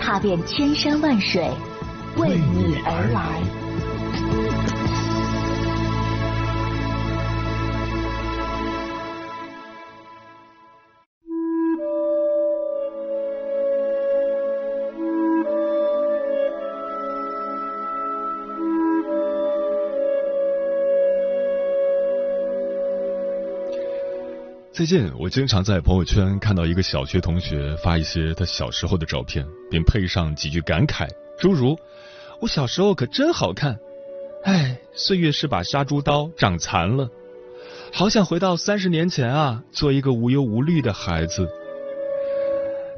踏遍千山万水，为你而来。最近我经常在朋友圈看到一个小学同学发一些他小时候的照片，并配上几句感慨，诸如“我小时候可真好看”，“哎，岁月是把杀猪刀，长残了”，“好想回到三十年前啊，做一个无忧无虑的孩子”。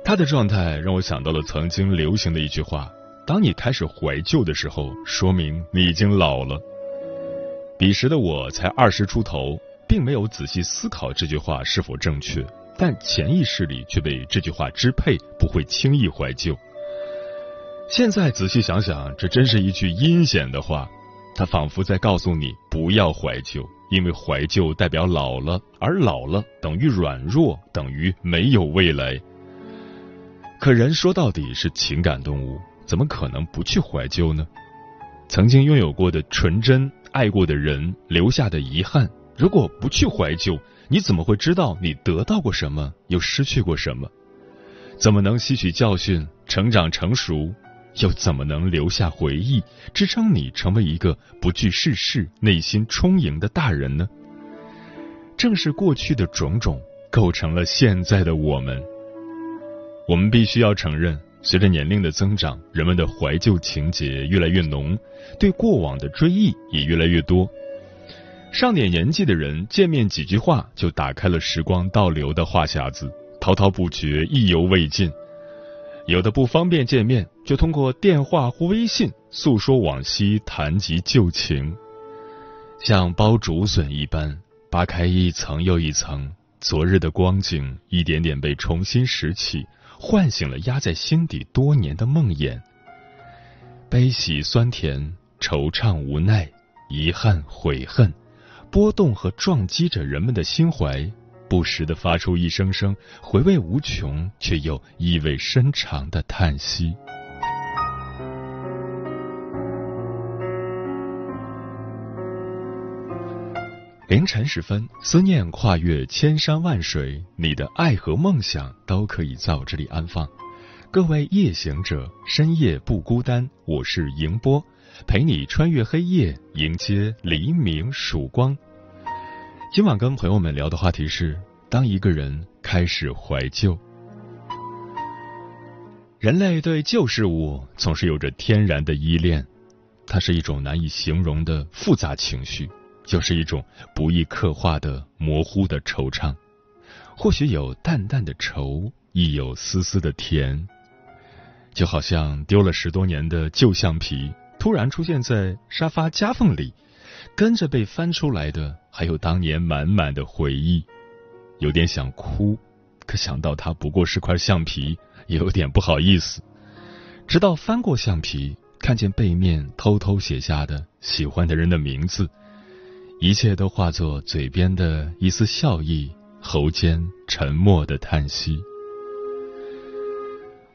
他的状态让我想到了曾经流行的一句话：“当你开始怀旧的时候，说明你已经老了。”彼时的我才二十出头。并没有仔细思考这句话是否正确，但潜意识里却被这句话支配，不会轻易怀旧。现在仔细想想，这真是一句阴险的话，它仿佛在告诉你不要怀旧，因为怀旧代表老了，而老了等于软弱，等于没有未来。可人说到底是情感动物，怎么可能不去怀旧呢？曾经拥有过的纯真，爱过的人留下的遗憾。如果不去怀旧，你怎么会知道你得到过什么，又失去过什么？怎么能吸取教训，成长成熟？又怎么能留下回忆，支撑你成为一个不惧世事、内心充盈的大人呢？正是过去的种种，构成了现在的我们。我们必须要承认，随着年龄的增长，人们的怀旧情节越来越浓，对过往的追忆也越来越多。上点年纪的人，见面几句话就打开了时光倒流的话匣子，滔滔不绝，意犹未尽。有的不方便见面，就通过电话或微信诉说往昔，谈及旧情，像剥竹笋一般扒开一层又一层，昨日的光景一点点被重新拾起，唤醒了压在心底多年的梦魇。悲喜酸甜，惆怅无奈，遗憾悔恨。波动和撞击着人们的心怀，不时的发出一声声回味无穷却又意味深长的叹息。凌晨时分，思念跨越千山万水，你的爱和梦想都可以在我这里安放。各位夜行者，深夜不孤单，我是迎波。陪你穿越黑夜，迎接黎明曙光。今晚跟朋友们聊的话题是：当一个人开始怀旧。人类对旧事物总是有着天然的依恋，它是一种难以形容的复杂情绪，就是一种不易刻画的模糊的惆怅。或许有淡淡的愁，亦有丝丝的甜，就好像丢了十多年的旧橡皮。突然出现在沙发夹缝里，跟着被翻出来的还有当年满满的回忆，有点想哭，可想到它不过是块橡皮，也有点不好意思。直到翻过橡皮，看见背面偷偷写下的喜欢的人的名字，一切都化作嘴边的一丝笑意，喉间沉默的叹息。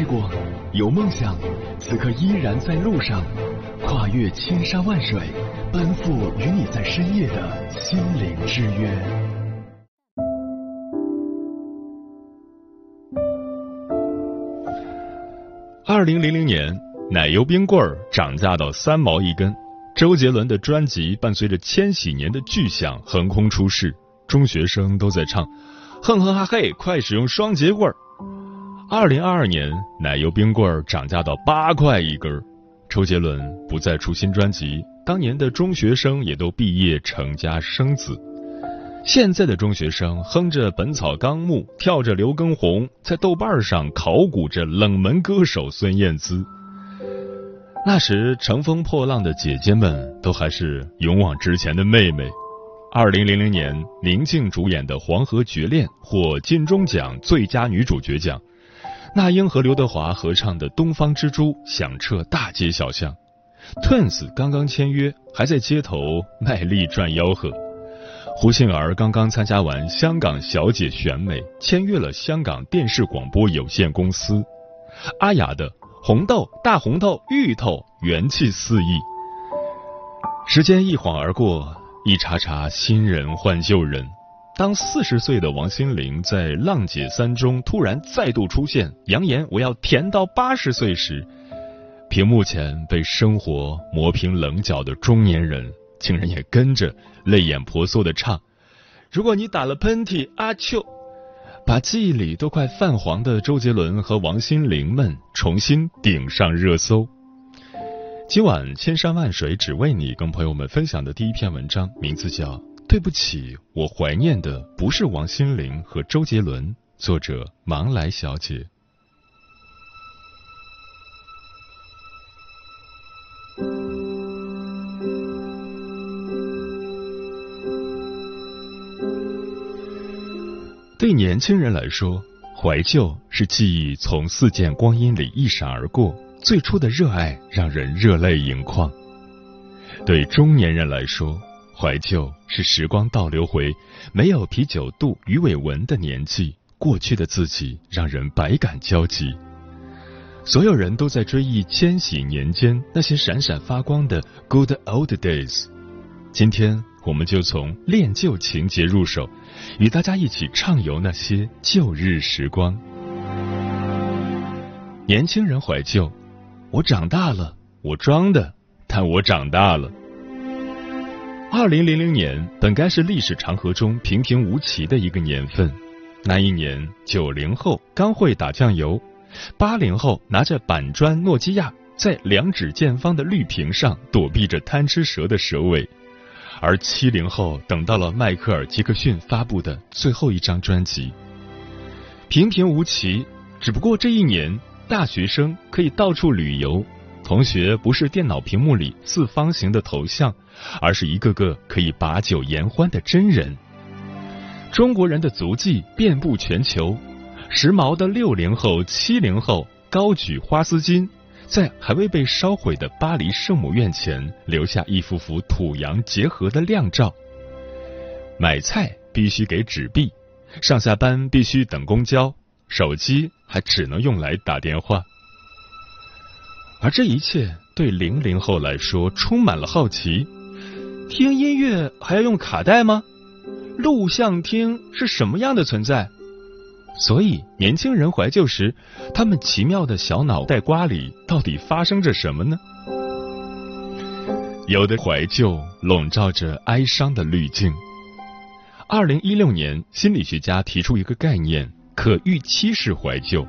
爱过，有梦想，此刻依然在路上，跨越千山万水，奔赴与你在深夜的心灵之约。二零零零年，奶油冰棍儿涨价到三毛一根，周杰伦的专辑伴随着千禧年的巨响横空出世，中学生都在唱“哼哼哈嘿，快使用双节棍儿”。二零二二年，奶油冰棍儿涨价到八块一根儿，周杰伦不再出新专辑，当年的中学生也都毕业成家生子。现在的中学生哼着《本草纲目》，跳着刘畊宏，在豆瓣上考古着冷门歌手孙燕姿。那时乘风破浪的姐姐们，都还是勇往直前的妹妹。二零零零年，宁静主演的《黄河绝恋》获金钟奖最佳女主角奖，那英和刘德华合唱的《东方之珠》响彻大街小巷。Twins 刚刚签约，还在街头卖力赚吆喝。胡杏儿刚刚参加完香港小姐选美，签约了香港电视广播有限公司。阿雅的红豆、大红豆、芋头元气四溢。时间一晃而过，一茬茬新人换旧人。当四十岁的王心凌在《浪姐三》中突然再度出现，扬言我要甜到八十岁时，屏幕前被生活磨平棱角的中年人。竟然也跟着泪眼婆娑的唱：“如果你打了喷嚏，阿秋。”把记忆里都快泛黄的周杰伦和王心凌们重新顶上热搜。今晚千山万水只为你，跟朋友们分享的第一篇文章，名字叫《对不起，我怀念的不是王心凌和周杰伦》，作者芒来小姐。对年轻人来说，怀旧是记忆从似箭光阴里一闪而过，最初的热爱让人热泪盈眶；对中年人来说，怀旧是时光倒流回没有啤酒肚、鱼尾纹的年纪，过去的自己让人百感交集。所有人都在追忆千禧年间那些闪闪发光的 good old days。今天，我们就从恋旧情节入手。与大家一起畅游那些旧日时光。年轻人怀旧，我长大了，我装的，但我长大了。二零零零年本该是历史长河中平平无奇的一个年份，那一年九零后刚会打酱油，八零后拿着板砖诺基亚在两指见方的绿屏上躲避着贪吃蛇的蛇尾。而七零后等到了迈克尔·杰克逊发布的最后一张专辑，平平无奇。只不过这一年，大学生可以到处旅游，同学不是电脑屏幕里四方形的头像，而是一个个可以把酒言欢的真人。中国人的足迹遍布全球，时髦的六零后、七零后高举花丝巾。在还未被烧毁的巴黎圣母院前留下一幅幅土洋结合的靓照。买菜必须给纸币，上下班必须等公交，手机还只能用来打电话。而这一切对零零后来说充满了好奇：听音乐还要用卡带吗？录像厅是什么样的存在？所以，年轻人怀旧时，他们奇妙的小脑袋瓜里到底发生着什么呢？有的怀旧笼罩着哀伤的滤镜。二零一六年，心理学家提出一个概念——可预期式怀旧。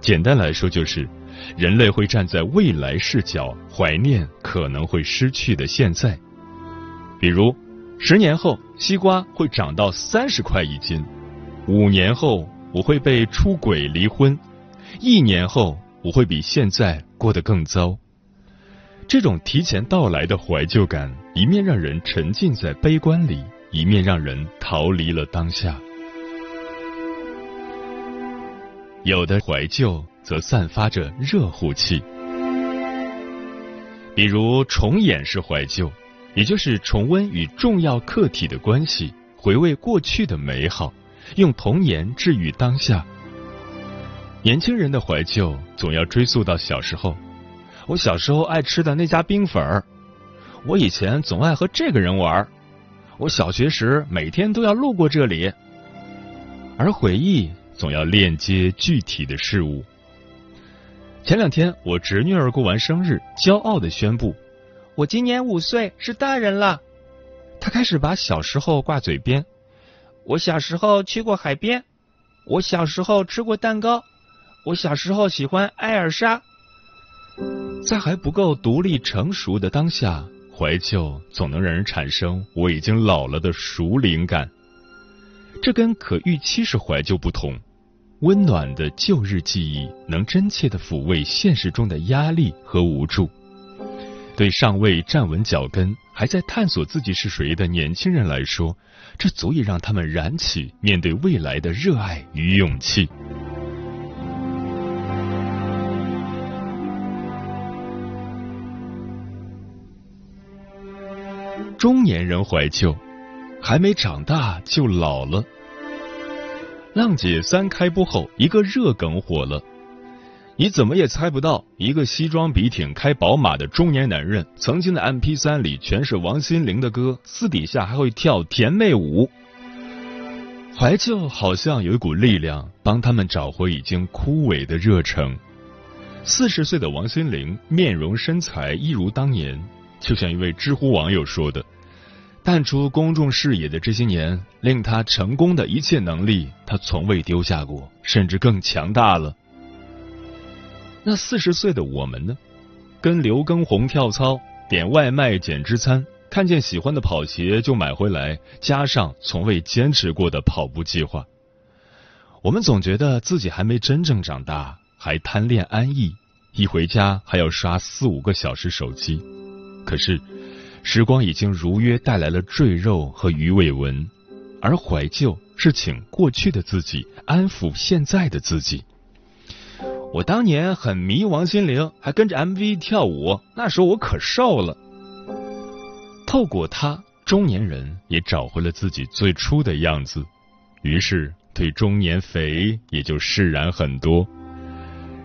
简单来说，就是人类会站在未来视角怀念可能会失去的现在。比如，十年后西瓜会涨到三十块一斤，五年后。我会被出轨离婚，一年后我会比现在过得更糟。这种提前到来的怀旧感，一面让人沉浸在悲观里，一面让人逃离了当下。有的怀旧则散发着热乎气，比如重演式怀旧，也就是重温与重要客体的关系，回味过去的美好，用童年治愈当下。年轻人的怀旧总要追溯到小时候。我小时候爱吃的那家冰粉儿，我以前总爱和这个人玩我小学时每天都要路过这里。而回忆总要链接具体的事物。前两天我侄女儿过完生日，骄傲的宣布：“我今年五岁，是大人了。”她开始把小时候挂嘴边。我小时候去过海边，我小时候吃过蛋糕，我小时候喜欢艾尔莎。在还不够独立成熟的当下，怀旧总能让人产生我已经老了的熟龄感。这跟可预期式怀旧不同，温暖的旧日记忆能真切的抚慰现实中的压力和无助。对尚未站稳脚跟、还在探索自己是谁的年轻人来说，这足以让他们燃起面对未来的热爱与勇气。中年人怀旧，还没长大就老了。浪姐三开播后，一个热梗火了。你怎么也猜不到，一个西装笔挺、开宝马的中年男人，曾经的 M P 三里全是王心凌的歌，私底下还会跳甜妹舞。怀旧好像有一股力量，帮他们找回已经枯萎的热诚。四十岁的王心凌，面容身材一如当年，就像一位知乎网友说的。淡出公众视野的这些年，令他成功的一切能力，他从未丢下过，甚至更强大了。那四十岁的我们呢？跟刘畊宏跳操，点外卖减脂餐，看见喜欢的跑鞋就买回来，加上从未坚持过的跑步计划。我们总觉得自己还没真正长大，还贪恋安逸，一回家还要刷四五个小时手机。可是。时光已经如约带来了赘肉和鱼尾纹，而怀旧是请过去的自己安抚现在的自己。我当年很迷王心凌，还跟着 MV 跳舞，那时候我可瘦了。透过她，中年人也找回了自己最初的样子，于是对中年肥也就释然很多。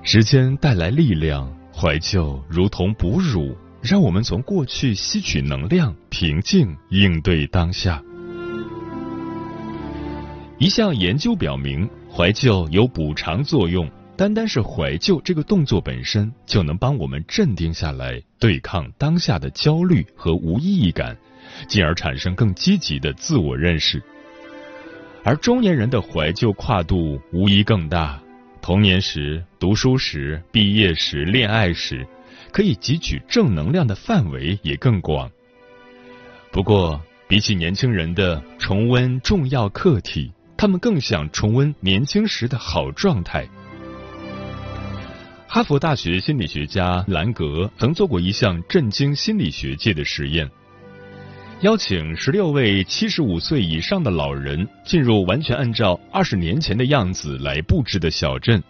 时间带来力量，怀旧如同哺乳。让我们从过去吸取能量，平静应对当下。一项研究表明，怀旧有补偿作用。单单是怀旧这个动作本身，就能帮我们镇定下来，对抗当下的焦虑和无意义感，进而产生更积极的自我认识。而中年人的怀旧跨度无疑更大，童年时、读书时、毕业时、恋爱时。可以汲取正能量的范围也更广。不过，比起年轻人的重温重要课题，他们更想重温年轻时的好状态。哈佛大学心理学家兰格曾做过一项震惊心理学界的实验：邀请十六位七十五岁以上的老人进入完全按照二十年前的样子来布置的小镇。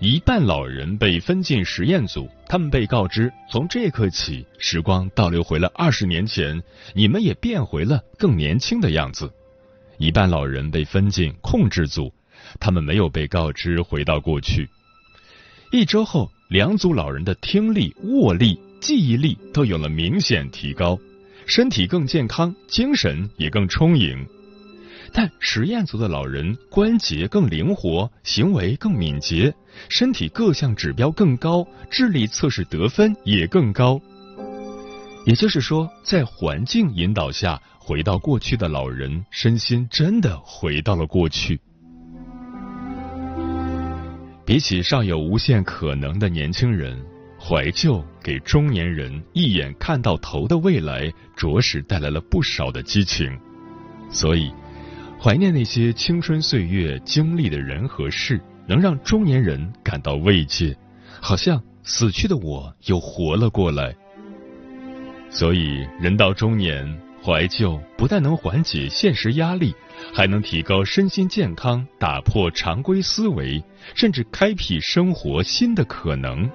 一半老人被分进实验组，他们被告知，从这一刻起，时光倒流回了二十年前，你们也变回了更年轻的样子。一半老人被分进控制组，他们没有被告知回到过去。一周后，两组老人的听力、握力、记忆力都有了明显提高，身体更健康，精神也更充盈。但实验组的老人关节更灵活，行为更敏捷，身体各项指标更高，智力测试得分也更高。也就是说，在环境引导下回到过去的老人，身心真的回到了过去。比起尚有无限可能的年轻人，怀旧给中年人一眼看到头的未来，着实带来了不少的激情。所以。怀念那些青春岁月经历的人和事，能让中年人感到慰藉，好像死去的我又活了过来。所以，人到中年，怀旧不但能缓解现实压力，还能提高身心健康，打破常规思维，甚至开辟生活新的可能。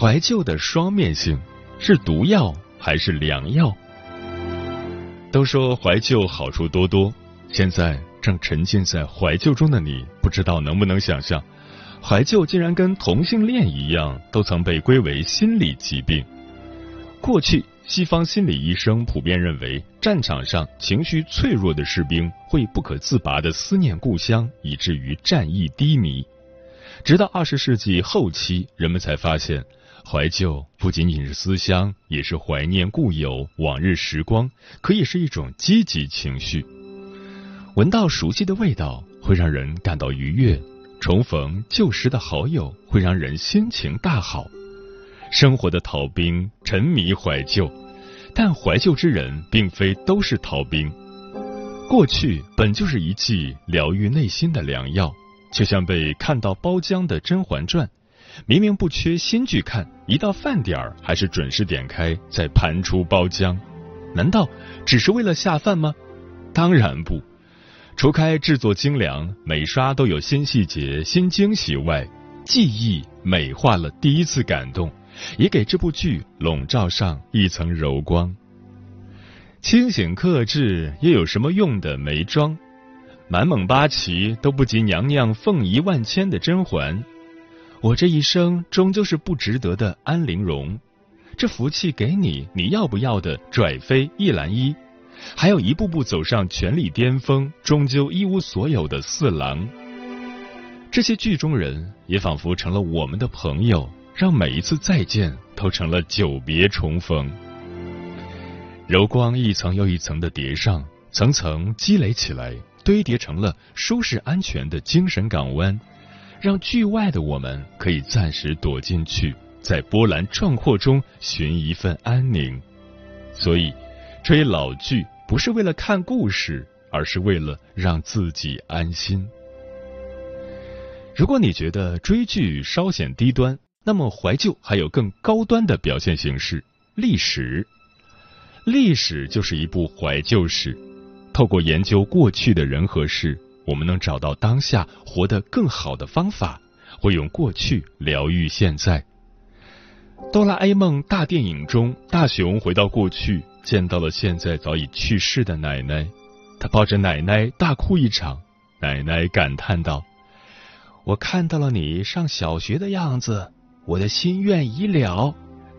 怀旧的双面性是毒药还是良药？都说怀旧好处多多，现在正沉浸在怀旧中的你，不知道能不能想象，怀旧竟然跟同性恋一样，都曾被归为心理疾病。过去，西方心理医生普遍认为，战场上情绪脆弱的士兵会不可自拔的思念故乡，以至于战意低迷。直到二十世纪后期，人们才发现。怀旧不仅仅是思乡，也是怀念故友、往日时光，可以是一种积极情绪。闻到熟悉的味道，会让人感到愉悦；重逢旧时的好友，会让人心情大好。生活的逃兵沉迷怀旧，但怀旧之人并非都是逃兵。过去本就是一剂疗愈内心的良药，就像被看到包浆的《甄嬛传》。明明不缺新剧看，一到饭点儿还是准时点开再盘出包浆，难道只是为了下饭吗？当然不，除开制作精良、每刷都有新细节、新惊喜外，记忆美化了第一次感动，也给这部剧笼罩上一层柔光。清醒克制又有什么用的？没装，满蒙八旗都不及娘娘凤仪万千的甄嬛。我这一生终究是不值得的安陵容，这福气给你，你要不要的拽飞一兰一，还有一步步走上权力巅峰，终究一无所有的四郎。这些剧中人也仿佛成了我们的朋友，让每一次再见都成了久别重逢。柔光一层又一层的叠上，层层积累起来，堆叠成了舒适安全的精神港湾。让剧外的我们可以暂时躲进去，在波澜壮阔中寻一份安宁。所以，追老剧不是为了看故事，而是为了让自己安心。如果你觉得追剧稍显低端，那么怀旧还有更高端的表现形式——历史。历史就是一部怀旧史，透过研究过去的人和事。我们能找到当下活得更好的方法，会用过去疗愈现在。哆啦 A 梦大电影中，大雄回到过去，见到了现在早已去世的奶奶，他抱着奶奶大哭一场。奶奶感叹道：“我看到了你上小学的样子，我的心愿已了。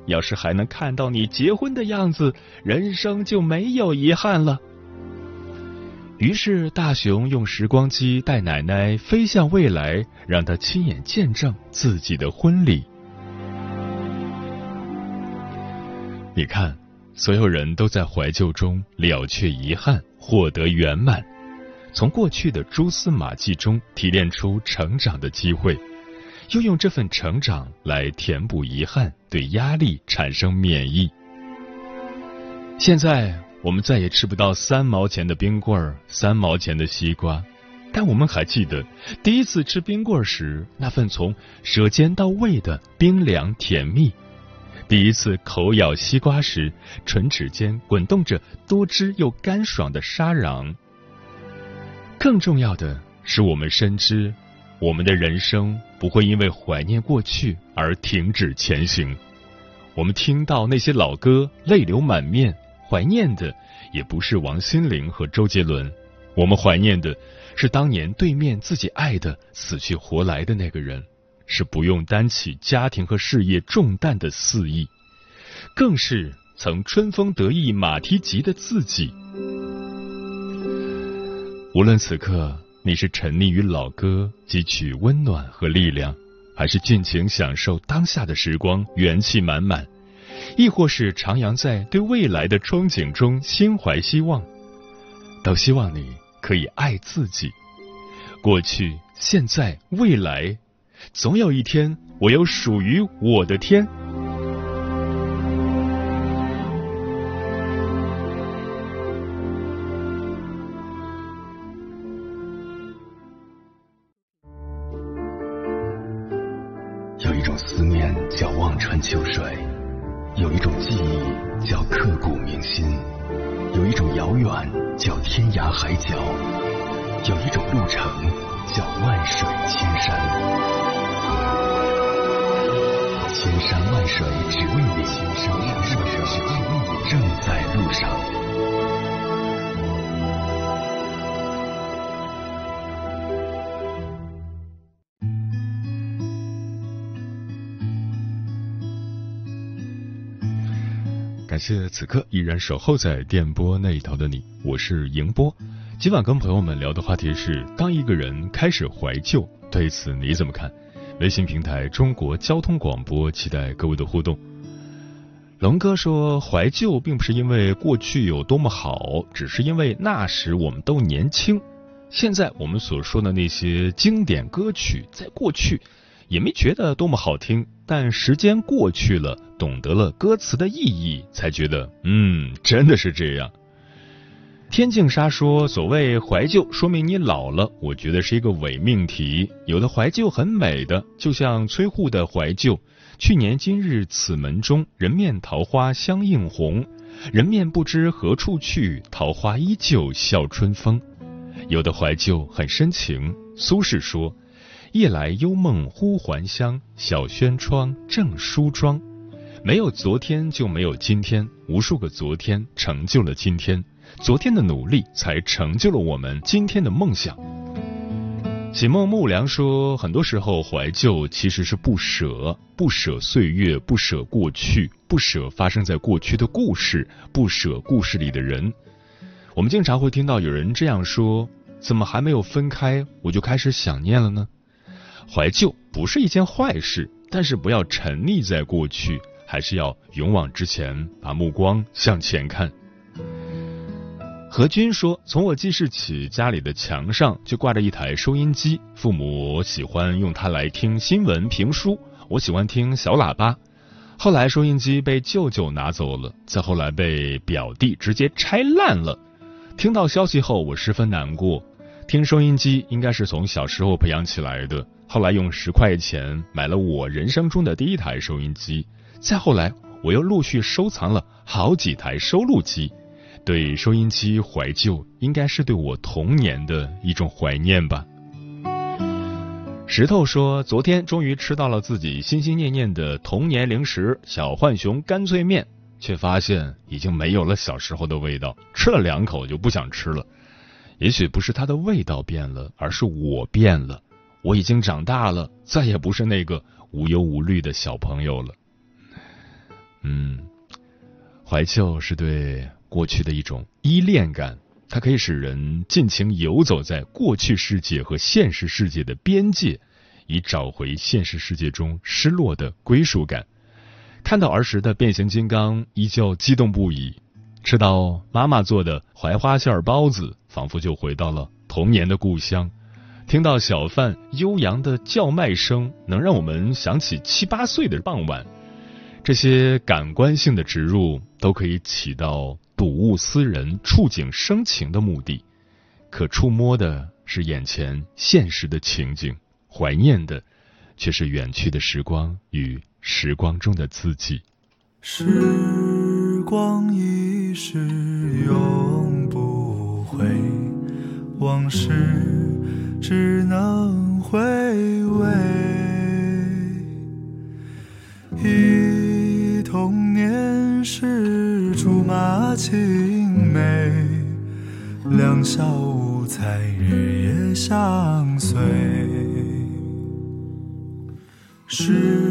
要是还能看到你结婚的样子，人生就没有遗憾了。”于是，大雄用时光机带奶奶飞向未来，让她亲眼见证自己的婚礼。你看，所有人都在怀旧中了却遗憾，获得圆满。从过去的蛛丝马迹中提炼出成长的机会，又用这份成长来填补遗憾，对压力产生免疫。现在。我们再也吃不到三毛钱的冰棍儿、三毛钱的西瓜，但我们还记得第一次吃冰棍儿时那份从舌尖到胃的冰凉甜蜜；第一次口咬西瓜时唇齿间滚动着多汁又干爽的沙瓤。更重要的是，我们深知我们的人生不会因为怀念过去而停止前行。我们听到那些老歌，泪流满面。怀念的也不是王心凌和周杰伦，我们怀念的是当年对面自己爱的死去活来的那个人，是不用担起家庭和事业重担的肆意，更是曾春风得意马蹄疾的自己。无论此刻你是沉溺于老歌汲取温暖和力量，还是尽情享受当下的时光，元气满满。亦或是徜徉在对未来的憧憬中，心怀希望，都希望你可以爱自己。过去、现在、未来，总有一天，我有属于我的天。感谢此刻依然守候在电波那一头的你，我是迎波。今晚跟朋友们聊的话题是：当一个人开始怀旧，对此你怎么看？微信平台中国交通广播，期待各位的互动。龙哥说，怀旧并不是因为过去有多么好，只是因为那时我们都年轻。现在我们所说的那些经典歌曲，在过去。也没觉得多么好听，但时间过去了，懂得了歌词的意义，才觉得，嗯，真的是这样。天净沙说：“所谓怀旧，说明你老了。”我觉得是一个伪命题。有的怀旧很美的，就像崔护的怀旧。去年今日此门中，人面桃花相映红。人面不知何处去，桃花依旧笑春风。有的怀旧很深情。苏轼说。夜来幽梦忽还乡，小轩窗正梳妆。没有昨天就没有今天，无数个昨天成就了今天，昨天的努力才成就了我们今天的梦想。启梦木良说，很多时候怀旧其实是不舍，不舍岁月，不舍过去，不舍发生在过去的故事，不舍故事里的人。我们经常会听到有人这样说：怎么还没有分开，我就开始想念了呢？怀旧不是一件坏事，但是不要沉溺在过去，还是要勇往直前，把目光向前看。何军说：“从我记事起，家里的墙上就挂着一台收音机，父母喜欢用它来听新闻评书，我喜欢听小喇叭。后来收音机被舅舅拿走了，再后来被表弟直接拆烂了。听到消息后，我十分难过。听收音机应该是从小时候培养起来的。”后来用十块钱买了我人生中的第一台收音机，再后来我又陆续收藏了好几台收录机。对收音机怀旧，应该是对我童年的一种怀念吧。石头说，昨天终于吃到了自己心心念念的童年零食小浣熊干脆面，却发现已经没有了小时候的味道，吃了两口就不想吃了。也许不是它的味道变了，而是我变了。我已经长大了，再也不是那个无忧无虑的小朋友了。嗯，怀旧是对过去的一种依恋感，它可以使人尽情游走在过去世界和现实世界的边界，以找回现实世界中失落的归属感。看到儿时的变形金刚，依旧激动不已；吃到妈妈做的槐花馅包子，仿佛就回到了童年的故乡。听到小贩悠扬的叫卖声，能让我们想起七八岁的傍晚。这些感官性的植入都可以起到睹物思人、触景生情的目的。可触摸的是眼前现实的情景，怀念的却是远去的时光与时光中的自己。时光一逝永不回，往事。只能回味，忆童年时竹马青梅，两小无猜日夜相随。是